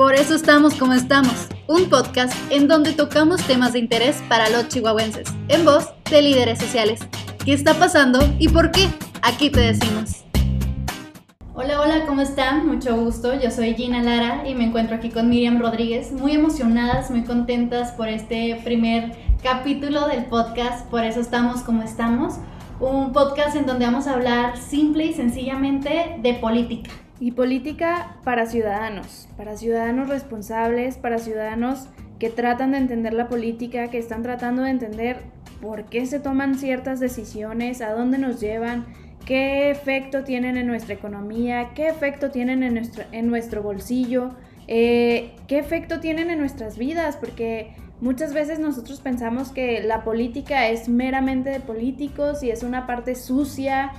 Por eso estamos como estamos, un podcast en donde tocamos temas de interés para los chihuahuenses, en voz de líderes sociales. ¿Qué está pasando y por qué? Aquí te decimos. Hola, hola, ¿cómo están? Mucho gusto. Yo soy Gina Lara y me encuentro aquí con Miriam Rodríguez, muy emocionadas, muy contentas por este primer capítulo del podcast. Por eso estamos como estamos. Un podcast en donde vamos a hablar simple y sencillamente de política. Y política para ciudadanos, para ciudadanos responsables, para ciudadanos que tratan de entender la política, que están tratando de entender por qué se toman ciertas decisiones, a dónde nos llevan, qué efecto tienen en nuestra economía, qué efecto tienen en nuestro, en nuestro bolsillo, eh, qué efecto tienen en nuestras vidas, porque muchas veces nosotros pensamos que la política es meramente de políticos y es una parte sucia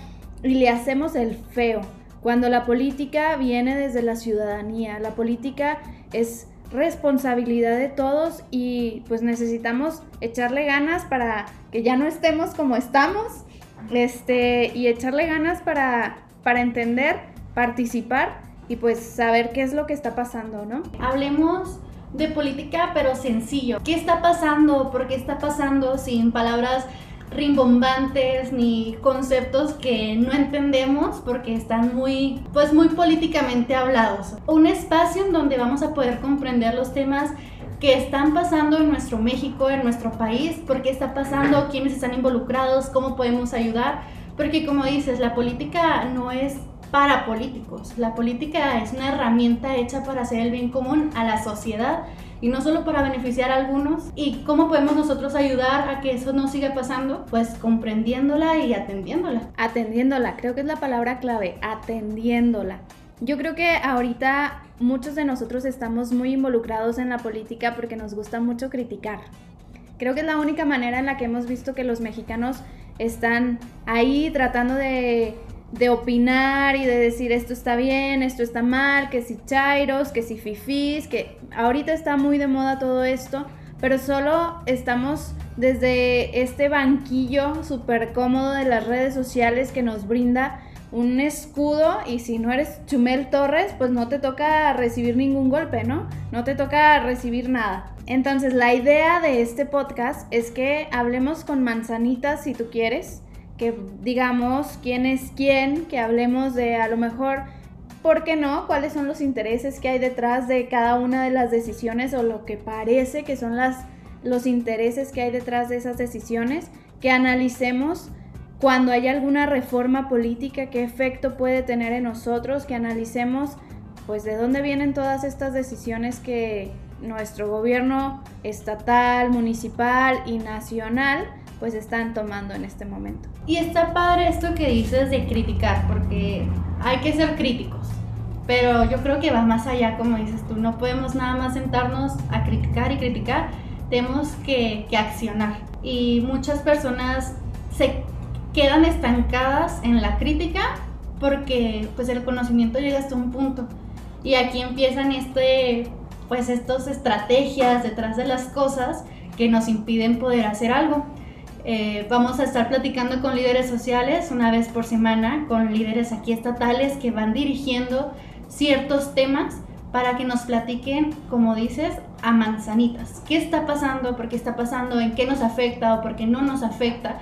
y le hacemos el feo, cuando la política viene desde la ciudadanía, la política es responsabilidad de todos y pues necesitamos echarle ganas para que ya no estemos como estamos este, y echarle ganas para, para entender, participar y pues saber qué es lo que está pasando, ¿no? Hablemos de política, pero sencillo. ¿Qué está pasando? ¿Por qué está pasando? Sin palabras rimbombantes ni conceptos que no entendemos porque están muy, pues muy políticamente hablados. Un espacio en donde vamos a poder comprender los temas que están pasando en nuestro México, en nuestro país, por qué está pasando, quiénes están involucrados, cómo podemos ayudar, porque como dices, la política no es para políticos, la política es una herramienta hecha para hacer el bien común a la sociedad y no solo para beneficiar a algunos. ¿Y cómo podemos nosotros ayudar a que eso no siga pasando? Pues comprendiéndola y atendiéndola. Atendiéndola, creo que es la palabra clave, atendiéndola. Yo creo que ahorita muchos de nosotros estamos muy involucrados en la política porque nos gusta mucho criticar. Creo que es la única manera en la que hemos visto que los mexicanos están ahí tratando de, de opinar y de decir esto está bien, esto está mal, que si chairos, que si fifís, que ahorita está muy de moda todo esto, pero solo estamos desde este banquillo súper cómodo de las redes sociales que nos brinda un escudo y si no eres Chumel Torres, pues no te toca recibir ningún golpe, ¿no? No te toca recibir nada. Entonces la idea de este podcast es que hablemos con manzanitas si tú quieres, que digamos quién es quién, que hablemos de a lo mejor, ¿por qué no? ¿Cuáles son los intereses que hay detrás de cada una de las decisiones o lo que parece que son las, los intereses que hay detrás de esas decisiones? Que analicemos cuando hay alguna reforma política, qué efecto puede tener en nosotros, que analicemos pues de dónde vienen todas estas decisiones que nuestro gobierno estatal, municipal y nacional pues están tomando en este momento. Y está padre esto que dices de criticar, porque hay que ser críticos, pero yo creo que va más allá, como dices tú, no podemos nada más sentarnos a criticar y criticar, tenemos que, que accionar. Y muchas personas se quedan estancadas en la crítica porque pues el conocimiento llega hasta un punto y aquí empiezan este pues estas estrategias detrás de las cosas que nos impiden poder hacer algo. Eh, vamos a estar platicando con líderes sociales una vez por semana, con líderes aquí estatales que van dirigiendo ciertos temas para que nos platiquen, como dices, a manzanitas. ¿Qué está pasando? ¿Por qué está pasando? ¿En qué nos afecta o por qué no nos afecta?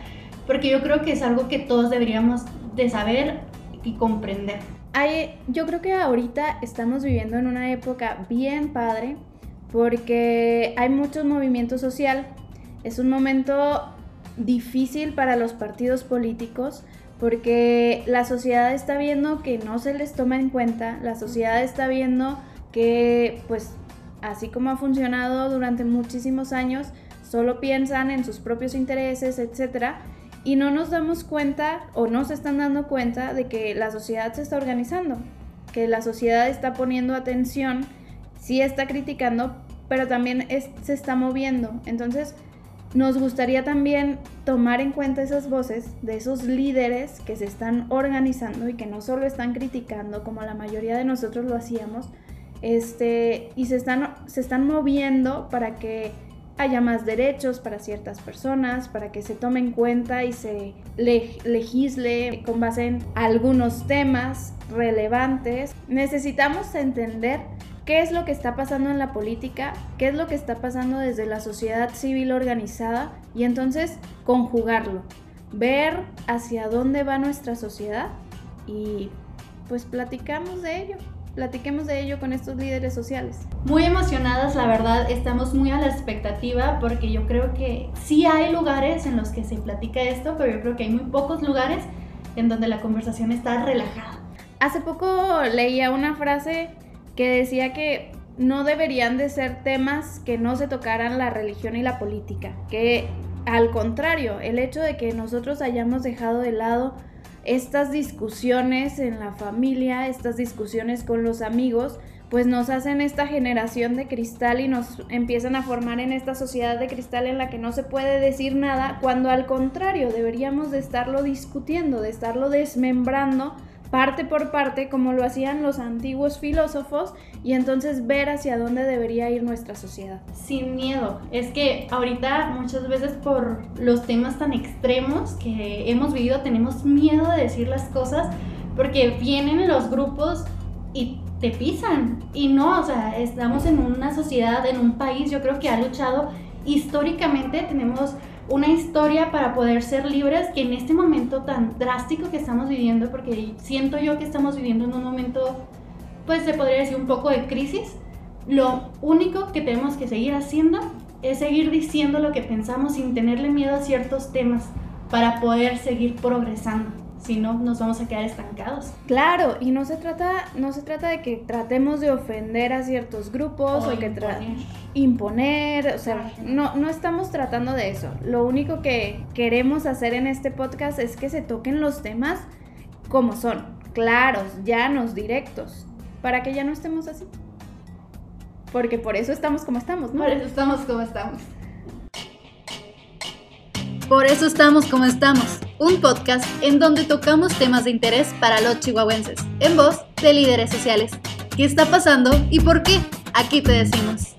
porque yo creo que es algo que todos deberíamos de saber y comprender. Hay, yo creo que ahorita estamos viviendo en una época bien padre porque hay mucho movimiento social. Es un momento difícil para los partidos políticos porque la sociedad está viendo que no se les toma en cuenta, la sociedad está viendo que pues así como ha funcionado durante muchísimos años, solo piensan en sus propios intereses, etcétera, y no nos damos cuenta o no se están dando cuenta de que la sociedad se está organizando, que la sociedad está poniendo atención, sí está criticando, pero también se está moviendo. Entonces, nos gustaría también tomar en cuenta esas voces de esos líderes que se están organizando y que no solo están criticando como la mayoría de nosotros lo hacíamos, este, y se están, se están moviendo para que haya más derechos para ciertas personas, para que se tome en cuenta y se legisle con base en algunos temas relevantes. Necesitamos entender qué es lo que está pasando en la política, qué es lo que está pasando desde la sociedad civil organizada y entonces conjugarlo, ver hacia dónde va nuestra sociedad y pues platicamos de ello. Platiquemos de ello con estos líderes sociales. Muy emocionadas, la verdad, estamos muy a la expectativa porque yo creo que sí hay lugares en los que se platica esto, pero yo creo que hay muy pocos lugares en donde la conversación está relajada. Hace poco leía una frase que decía que no deberían de ser temas que no se tocaran la religión y la política, que al contrario, el hecho de que nosotros hayamos dejado de lado estas discusiones en la familia, estas discusiones con los amigos, pues nos hacen esta generación de cristal y nos empiezan a formar en esta sociedad de cristal en la que no se puede decir nada, cuando al contrario deberíamos de estarlo discutiendo, de estarlo desmembrando parte por parte como lo hacían los antiguos filósofos y entonces ver hacia dónde debería ir nuestra sociedad. Sin miedo. Es que ahorita muchas veces por los temas tan extremos que hemos vivido tenemos miedo de decir las cosas porque vienen los grupos y te pisan. Y no, o sea, estamos en una sociedad, en un país, yo creo que ha luchado históricamente, tenemos una historia para poder ser libres que en este momento tan drástico que estamos viviendo, porque siento yo que estamos viviendo en un momento, pues se podría decir un poco de crisis, lo único que tenemos que seguir haciendo es seguir diciendo lo que pensamos sin tenerle miedo a ciertos temas para poder seguir progresando si no nos vamos a quedar estancados. Claro, y no se trata, no se trata de que tratemos de ofender a ciertos grupos o, que imponer. imponer, o sea, no, no estamos tratando de eso. Lo único que queremos hacer en este podcast es que se toquen los temas como son, claros, llanos, directos, para que ya no estemos así. Porque por eso estamos como estamos, ¿no? Por eso estamos como estamos. Por eso estamos como estamos, un podcast en donde tocamos temas de interés para los chihuahuenses, en voz de líderes sociales. ¿Qué está pasando y por qué? Aquí te decimos.